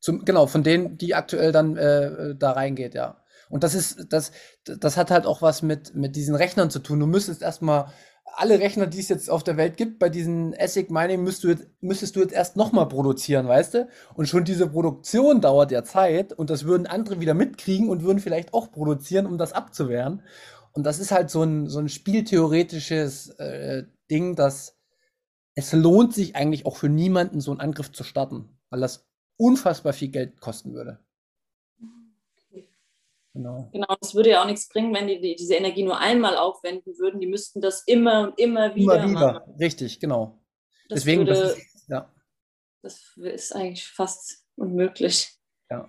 Zum, genau, von denen, die aktuell dann äh, da reingeht, ja. Und das ist, das, das hat halt auch was mit, mit diesen Rechnern zu tun. Du müsstest erstmal alle Rechner, die es jetzt auf der Welt gibt, bei diesen ASIC Mining müsstest du jetzt, müsstest du jetzt erst nochmal produzieren, weißt du? Und schon diese Produktion dauert ja Zeit und das würden andere wieder mitkriegen und würden vielleicht auch produzieren, um das abzuwehren. Und das ist halt so ein, so ein spieltheoretisches äh, Ding, dass es lohnt sich eigentlich auch für niemanden, so einen Angriff zu starten, weil das unfassbar viel Geld kosten würde. Genau. Genau, es würde ja auch nichts bringen, wenn die, die, diese Energie nur einmal aufwenden würden. Die müssten das immer und immer wieder. Immer wieder, machen. richtig, genau. Das Deswegen, würde, das ist, ja. Das ist eigentlich fast unmöglich. Ja.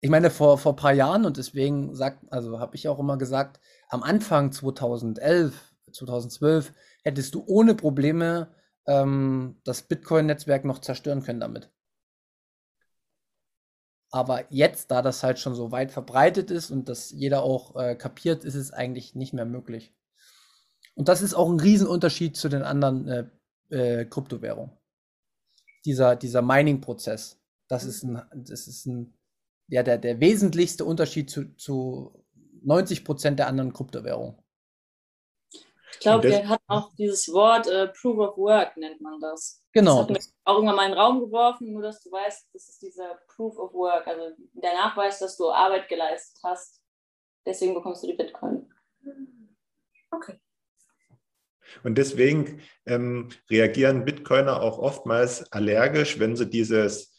Ich meine, vor, vor ein paar Jahren und deswegen sagt, also habe ich auch immer gesagt, am Anfang 2011, 2012 hättest du ohne Probleme ähm, das Bitcoin-Netzwerk noch zerstören können damit. Aber jetzt, da das halt schon so weit verbreitet ist und das jeder auch äh, kapiert, ist es eigentlich nicht mehr möglich. Und das ist auch ein Riesenunterschied zu den anderen äh, äh, Kryptowährungen. Dieser, dieser Mining-Prozess, das ist ein, das ist ein, ja, der, der wesentlichste Unterschied zu, zu 90 Prozent der anderen Kryptowährungen. Ich glaube, der hat auch dieses Wort äh, Proof of Work, nennt man das. Genau. Das hat mich auch irgendwann mal in den Raum geworfen, nur dass du weißt, das ist dieser Proof of Work, also der Nachweis, dass du Arbeit geleistet hast. Deswegen bekommst du die Bitcoin. Okay. Und deswegen ähm, reagieren Bitcoiner auch oftmals allergisch, wenn sie dieses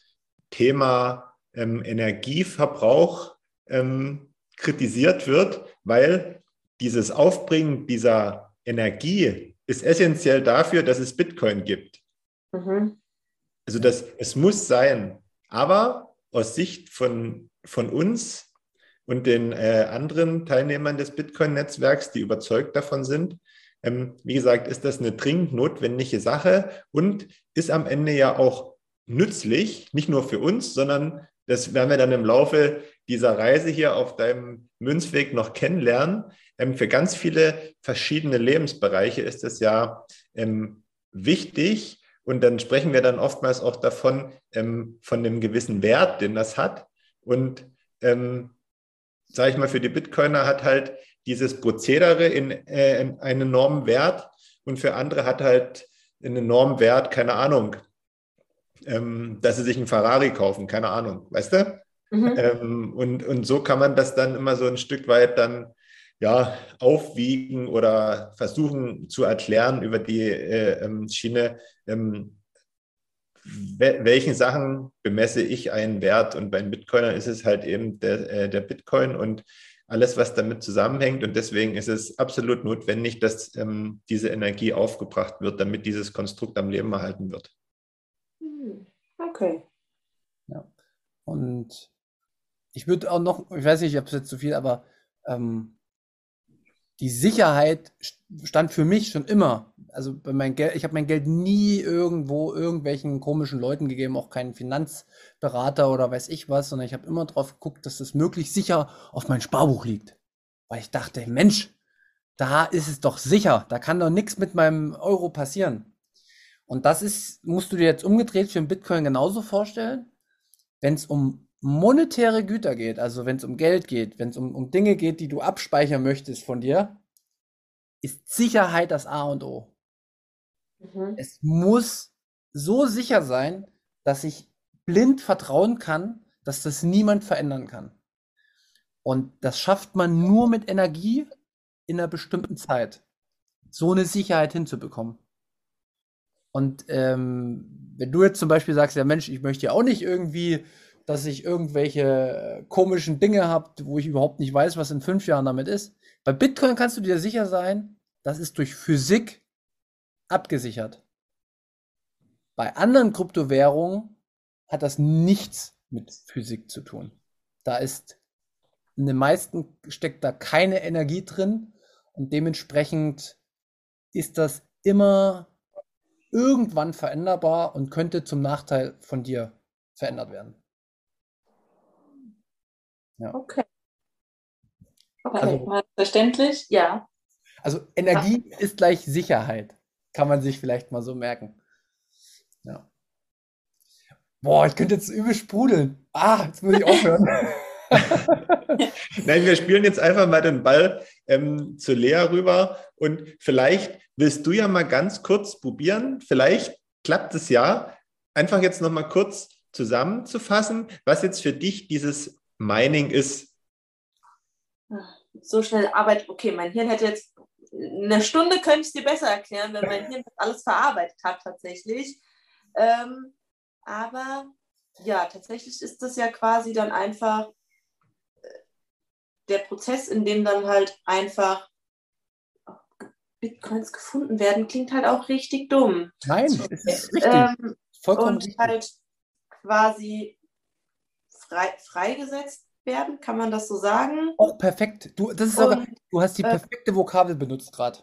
Thema ähm, Energieverbrauch ähm, kritisiert wird, weil dieses Aufbringen dieser Energie ist essentiell dafür, dass es Bitcoin gibt. Mhm. Also das, es muss sein. Aber aus Sicht von, von uns und den äh, anderen Teilnehmern des Bitcoin-Netzwerks, die überzeugt davon sind. Ähm, wie gesagt, ist das eine dringend notwendige Sache und ist am Ende ja auch nützlich, nicht nur für uns, sondern das werden wir dann im Laufe dieser Reise hier auf deinem Münzweg noch kennenlernen. Ähm, für ganz viele verschiedene Lebensbereiche ist es ja ähm, wichtig und dann sprechen wir dann oftmals auch davon, ähm, von einem gewissen Wert, den das hat. Und ähm, sage ich mal, für die Bitcoiner hat halt dieses Prozedere in, äh, in einen enormen Wert und für andere hat halt einen enormen Wert, keine Ahnung, ähm, dass sie sich einen Ferrari kaufen, keine Ahnung, weißt du? Mhm. Ähm, und, und so kann man das dann immer so ein Stück weit dann ja, aufwiegen oder versuchen zu erklären über die äh, ähm, Schiene, ähm, welchen Sachen bemesse ich einen Wert. Und beim Bitcoiner ist es halt eben der, äh, der Bitcoin und alles, was damit zusammenhängt. Und deswegen ist es absolut notwendig, dass ähm, diese Energie aufgebracht wird, damit dieses Konstrukt am Leben erhalten wird. Okay. Ja. Und ich würde auch noch, ich weiß nicht, ob es jetzt zu viel, aber ähm, die Sicherheit stand für mich schon immer. Also mein Geld, ich habe mein Geld nie irgendwo irgendwelchen komischen Leuten gegeben, auch keinen Finanzberater oder weiß ich was, sondern ich habe immer drauf geguckt, dass das möglichst sicher auf mein Sparbuch liegt. Weil ich dachte, Mensch, da ist es doch sicher, da kann doch nichts mit meinem Euro passieren. Und das ist, musst du dir jetzt umgedreht für den Bitcoin genauso vorstellen. Wenn es um monetäre Güter geht, also wenn es um Geld geht, wenn es um, um Dinge geht, die du abspeichern möchtest von dir, ist Sicherheit das A und O. Mhm. Es muss so sicher sein, dass ich blind vertrauen kann, dass das niemand verändern kann. Und das schafft man nur mit Energie in einer bestimmten Zeit, so eine Sicherheit hinzubekommen. Und ähm, wenn du jetzt zum Beispiel sagst, ja Mensch, ich möchte ja auch nicht irgendwie dass ich irgendwelche äh, komischen Dinge habe, wo ich überhaupt nicht weiß, was in fünf Jahren damit ist. Bei Bitcoin kannst du dir sicher sein, das ist durch Physik abgesichert. Bei anderen Kryptowährungen hat das nichts mit Physik zu tun. Da ist in den meisten steckt da keine Energie drin und dementsprechend ist das immer irgendwann veränderbar und könnte zum Nachteil von dir verändert werden. Ja. Okay. Okay, also, verständlich, ja. Also Energie ja. ist gleich Sicherheit. Kann man sich vielleicht mal so merken. Ja. Boah, ich könnte jetzt übel sprudeln. Ah, jetzt muss ich aufhören. Nein, wir spielen jetzt einfach mal den Ball ähm, zu Lea rüber und vielleicht willst du ja mal ganz kurz probieren. Vielleicht klappt es ja. Einfach jetzt noch mal kurz zusammenzufassen, was jetzt für dich dieses Mining ist? So schnell Arbeit, okay, mein Hirn hätte jetzt eine Stunde könnte ich dir besser erklären, wenn mein Hirn das alles verarbeitet hat tatsächlich. Ähm, aber ja, tatsächlich ist das ja quasi dann einfach der Prozess, in dem dann halt einfach Bitcoins gefunden werden, klingt halt auch richtig dumm. Nein, es ist richtig. Ähm, Vollkommen und richtig. halt quasi frei, freigesetzt werden, kann man das so sagen? Auch perfekt. Du, das ist und, sogar, du hast die äh, perfekte äh, Vokabel benutzt gerade.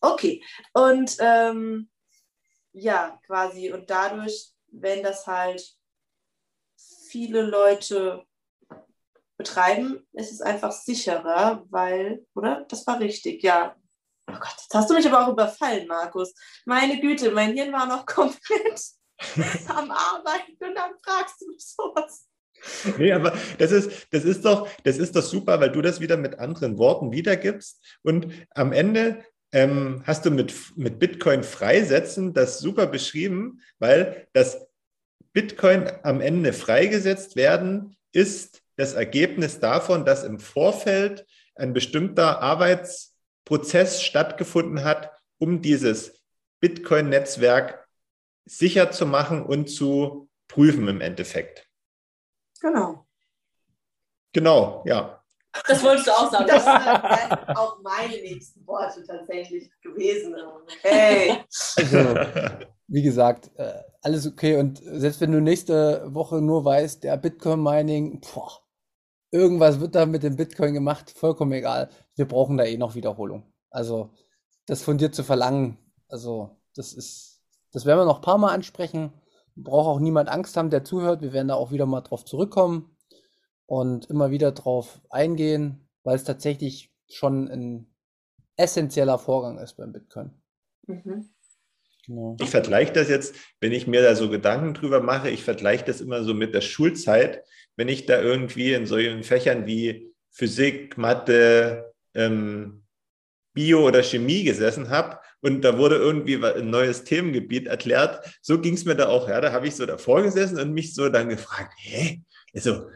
Okay. Und ähm, ja, quasi. Und dadurch, wenn das halt viele Leute betreiben, ist es einfach sicherer, weil, oder? Das war richtig, ja. Oh Gott, jetzt hast du mich aber auch überfallen, Markus. Meine Güte, mein Hirn war noch komplett am Arbeiten und dann fragst du mich sowas. Nee, aber das ist, das ist doch, das ist doch super, weil du das wieder mit anderen Worten wiedergibst. Und am Ende ähm, hast du mit, mit Bitcoin freisetzen das super beschrieben, weil das Bitcoin am Ende freigesetzt werden ist das Ergebnis davon, dass im Vorfeld ein bestimmter Arbeitsprozess stattgefunden hat, um dieses Bitcoin-Netzwerk sicher zu machen und zu prüfen im Endeffekt. Genau. Genau, ja. Das wolltest du auch sagen. Das sind auch meine nächsten Worte tatsächlich gewesen. Hey. Also, wie gesagt, äh, alles okay. Und selbst wenn du nächste Woche nur weißt, der Bitcoin-Mining, irgendwas wird da mit dem Bitcoin gemacht, vollkommen egal. Wir brauchen da eh noch Wiederholung. Also das von dir zu verlangen, also das ist, das werden wir noch ein paar Mal ansprechen. Braucht auch niemand Angst haben, der zuhört. Wir werden da auch wieder mal drauf zurückkommen und immer wieder drauf eingehen, weil es tatsächlich schon ein essentieller Vorgang ist beim Bitcoin. Mhm. Genau. Ich vergleiche das jetzt, wenn ich mir da so Gedanken drüber mache, ich vergleiche das immer so mit der Schulzeit, wenn ich da irgendwie in solchen Fächern wie Physik, Mathe, ähm, Bio oder Chemie gesessen habe und da wurde irgendwie ein neues Themengebiet erklärt. So ging es mir da auch. Ja, da habe ich so davor gesessen und mich so dann gefragt, hä, also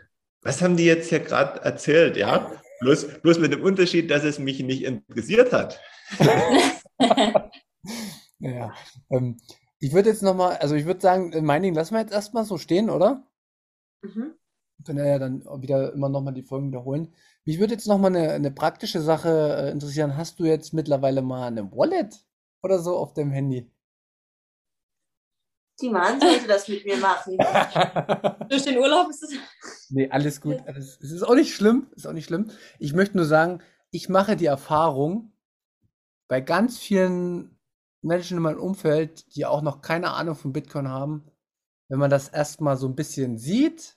was haben die jetzt hier gerade erzählt? Ja, bloß, bloß mit dem Unterschied, dass es mich nicht interessiert hat. ja, ähm, ich würde jetzt nochmal, also ich würde sagen, Mining lassen wir jetzt erstmal so stehen, oder? Mhm. Können ja dann wieder immer nochmal die Folgen wiederholen. Mich würde jetzt nochmal eine, eine praktische Sache äh, interessieren. Hast du jetzt mittlerweile mal eine Wallet oder so auf dem Handy? Die Mann sollte das mit mir machen. Durch den Urlaub ist es. Nee, alles gut. Alles, es ist auch nicht schlimm. Ist auch nicht schlimm. Ich möchte nur sagen, ich mache die Erfahrung bei ganz vielen Menschen in meinem Umfeld, die auch noch keine Ahnung von Bitcoin haben, wenn man das erstmal so ein bisschen sieht,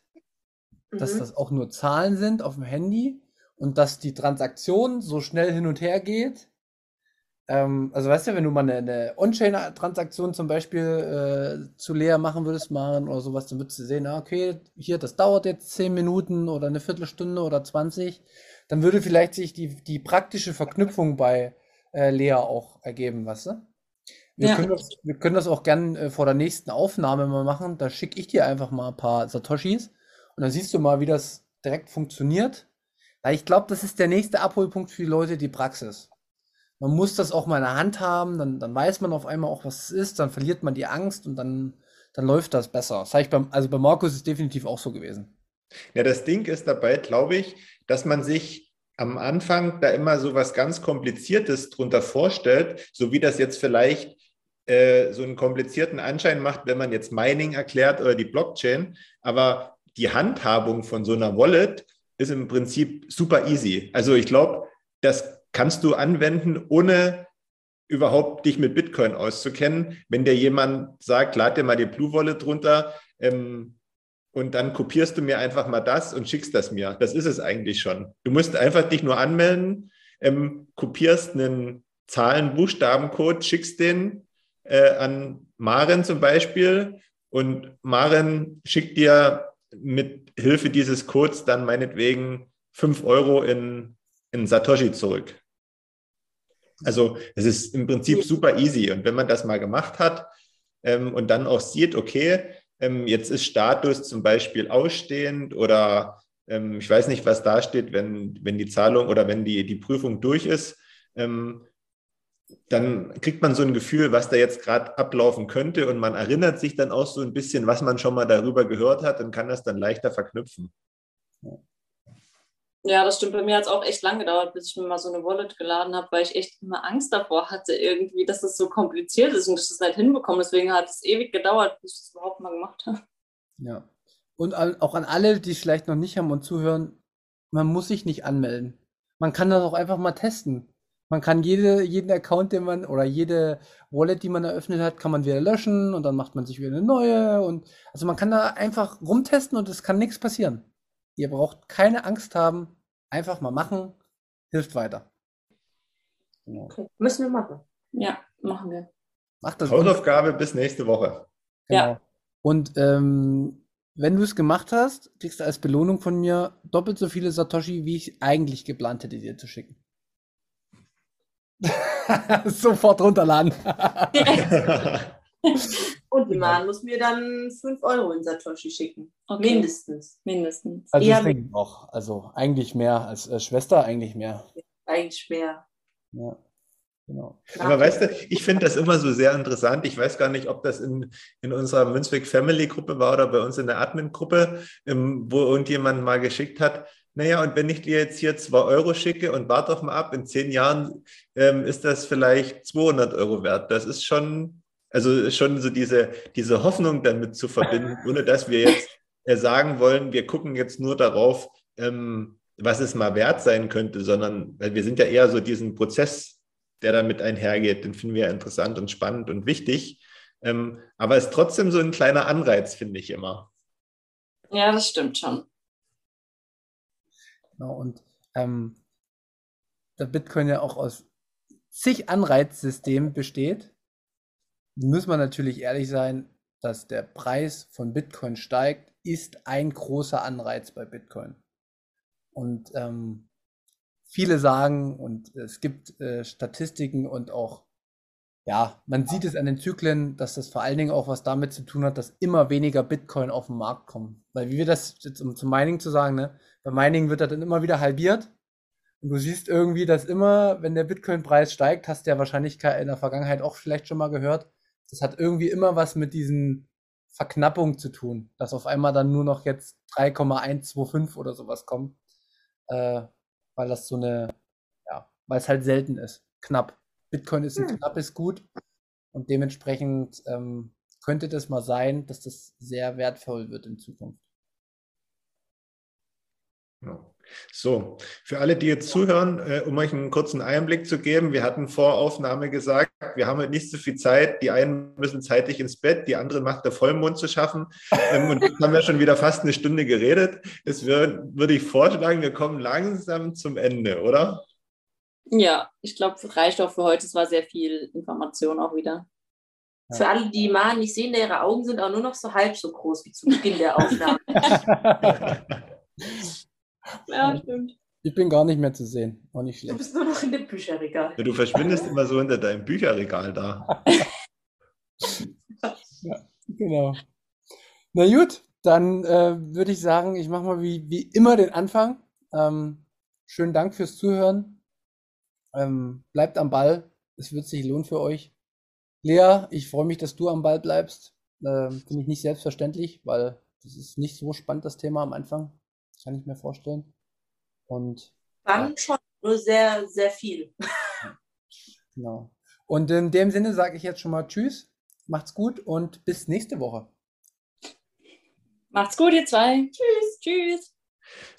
dass mhm. das auch nur Zahlen sind auf dem Handy und dass die Transaktion so schnell hin und her geht, ähm, also weißt du, wenn du mal eine, eine On-Chain-Transaktion zum Beispiel äh, zu leer machen würdest, machen oder sowas, dann würdest du sehen, ah, okay, hier, das dauert jetzt 10 Minuten oder eine Viertelstunde oder 20. Dann würde vielleicht sich die, die praktische Verknüpfung bei äh, Lea auch ergeben, weißt du? Wir, ja. können, das, wir können das auch gern äh, vor der nächsten Aufnahme mal machen. Da schicke ich dir einfach mal ein paar Satoshis und dann siehst du mal, wie das direkt funktioniert. Weil ich glaube, das ist der nächste Abholpunkt für die Leute, die Praxis man muss das auch mal in der Hand haben, dann, dann weiß man auf einmal auch, was es ist, dann verliert man die Angst und dann, dann läuft das besser. Das ich beim, also bei Markus ist es definitiv auch so gewesen. Ja, das Ding ist dabei, glaube ich, dass man sich am Anfang da immer so was ganz Kompliziertes drunter vorstellt, so wie das jetzt vielleicht äh, so einen komplizierten Anschein macht, wenn man jetzt Mining erklärt oder die Blockchain. Aber die Handhabung von so einer Wallet ist im Prinzip super easy. Also ich glaube, das kannst du anwenden, ohne überhaupt dich mit Bitcoin auszukennen. Wenn dir jemand sagt, lad dir mal die Blue Wallet drunter ähm, und dann kopierst du mir einfach mal das und schickst das mir. Das ist es eigentlich schon. Du musst einfach dich nur anmelden, ähm, kopierst einen Zahlen-Buchstaben-Code, schickst den äh, an Maren zum Beispiel und Maren schickt dir mit Hilfe dieses Codes dann meinetwegen 5 Euro in in Satoshi zurück. Also es ist im Prinzip super easy. Und wenn man das mal gemacht hat ähm, und dann auch sieht, okay, ähm, jetzt ist Status zum Beispiel ausstehend oder ähm, ich weiß nicht, was da steht, wenn, wenn die Zahlung oder wenn die, die Prüfung durch ist, ähm, dann kriegt man so ein Gefühl, was da jetzt gerade ablaufen könnte und man erinnert sich dann auch so ein bisschen, was man schon mal darüber gehört hat und kann das dann leichter verknüpfen. Ja, das stimmt. Bei mir hat es auch echt lange gedauert, bis ich mir mal so eine Wallet geladen habe, weil ich echt immer Angst davor hatte, irgendwie, dass das so kompliziert ist und dass ich das nicht hinbekomme. Deswegen hat es ewig gedauert, bis ich das überhaupt mal gemacht habe. Ja. Und auch an alle, die es vielleicht noch nicht haben und zuhören, man muss sich nicht anmelden. Man kann das auch einfach mal testen. Man kann jede, jeden Account, den man oder jede Wallet, die man eröffnet hat, kann man wieder löschen und dann macht man sich wieder eine neue. Und also man kann da einfach rumtesten und es kann nichts passieren. Ihr braucht keine Angst haben. Einfach mal machen. Hilft weiter. Genau. Okay. Müssen wir machen. Ja, machen wir. Macht das Hausaufgabe bis nächste Woche. Genau. Ja. Und ähm, wenn du es gemacht hast, kriegst du als Belohnung von mir doppelt so viele Satoshi, wie ich eigentlich geplant hätte, dir zu schicken. Sofort runterladen. Und die Mann muss mir dann 5 Euro in Satoshi schicken. Okay. Mindestens. Mindestens. Also ich denke auch. Also eigentlich mehr als äh, Schwester, eigentlich mehr. Eigentlich mehr. Ja. Genau. Aber weißt du, ich finde das immer so sehr interessant. Ich weiß gar nicht, ob das in, in unserer Münzweg Family Gruppe war oder bei uns in der Admin-Gruppe, ähm, wo irgendjemand mal geschickt hat. Naja, und wenn ich dir jetzt hier 2 Euro schicke und warte doch mal ab, in zehn Jahren ähm, ist das vielleicht 200 Euro wert. Das ist schon, also schon so diese, diese Hoffnung damit zu verbinden, ohne dass wir jetzt äh, sagen wollen, wir gucken jetzt nur darauf, ähm, was es mal wert sein könnte, sondern weil wir sind ja eher so diesen Prozess, der damit einhergeht, den finden wir interessant und spannend und wichtig. Ähm, aber es ist trotzdem so ein kleiner Anreiz, finde ich immer. Ja, das stimmt schon. Genau, und ähm, da Bitcoin ja auch aus zig Anreizsystemen besteht, muss man natürlich ehrlich sein, dass der Preis von Bitcoin steigt, ist ein großer Anreiz bei Bitcoin. Und ähm, viele sagen, und es gibt äh, Statistiken und auch, ja, man sieht es an den Zyklen, dass das vor allen Dingen auch was damit zu tun hat, dass immer weniger Bitcoin auf den Markt kommen. Weil wie wir das jetzt, um zum Mining zu sagen, ne, bei Mining wird er dann immer wieder halbiert. Und du siehst irgendwie, dass immer, wenn der Bitcoin-Preis steigt, hast du ja wahrscheinlich in der Vergangenheit auch vielleicht schon mal gehört, das hat irgendwie immer was mit diesen Verknappung zu tun, dass auf einmal dann nur noch jetzt 3,125 oder sowas kommt, äh, weil das so eine, ja, weil es halt selten ist, knapp. Bitcoin ist ein hm. knappes Gut und dementsprechend ähm, könnte das mal sein, dass das sehr wertvoll wird in Zukunft. Ja. So, für alle, die jetzt zuhören, äh, um euch einen kurzen Einblick zu geben, wir hatten vor Aufnahme gesagt, wir haben halt nicht so viel Zeit. Die einen müssen zeitlich ins Bett, die anderen macht der Vollmond zu schaffen. Ähm, und jetzt haben wir schon wieder fast eine Stunde geredet. Es würde ich vorschlagen, wir kommen langsam zum Ende, oder? Ja, ich glaube, es reicht auch für heute. Es war sehr viel Information auch wieder. Für alle, die mal nicht sehen, ihre Augen sind auch nur noch so halb so groß wie zu Beginn der Aufnahme. Ja, stimmt. Ich bin gar nicht mehr zu sehen. Auch nicht schlecht. Du bist nur noch in dem Bücherregal. Ja, du verschwindest immer so hinter deinem Bücherregal da. ja, genau. Na gut, dann äh, würde ich sagen, ich mache mal wie, wie immer den Anfang. Ähm, schönen Dank fürs Zuhören. Ähm, bleibt am Ball. Es wird sich lohnen für euch. Lea, ich freue mich, dass du am Ball bleibst. Ähm, Finde ich nicht selbstverständlich, weil das ist nicht so spannend, das Thema am Anfang kann ich mir vorstellen. Und dann ja. schon nur sehr, sehr viel. Genau. Und in dem Sinne sage ich jetzt schon mal Tschüss, macht's gut und bis nächste Woche. Macht's gut, ihr zwei. Tschüss. Tschüss.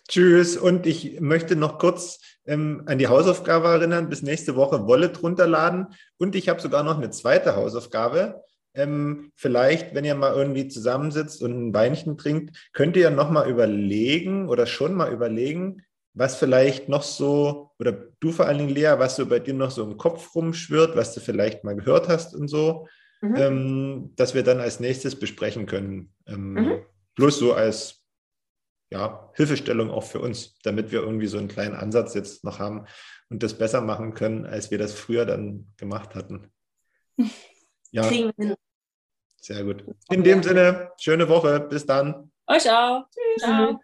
Tschüss. Und ich möchte noch kurz ähm, an die Hausaufgabe erinnern. Bis nächste Woche Wallet runterladen. Und ich habe sogar noch eine zweite Hausaufgabe. Ähm, vielleicht, wenn ihr mal irgendwie zusammensitzt und ein Weinchen trinkt, könnt ihr ja nochmal überlegen oder schon mal überlegen, was vielleicht noch so, oder du vor allen Dingen, Lea, was so bei dir noch so im Kopf rumschwirrt, was du vielleicht mal gehört hast und so, mhm. ähm, dass wir dann als nächstes besprechen können. Ähm, mhm. Bloß so als ja, Hilfestellung auch für uns, damit wir irgendwie so einen kleinen Ansatz jetzt noch haben und das besser machen können, als wir das früher dann gemacht hatten. Ja. Kriegen wir hin. Sehr gut. In dem Sinne, schöne Woche. Bis dann. Euch auch. Tschüss. Ciao.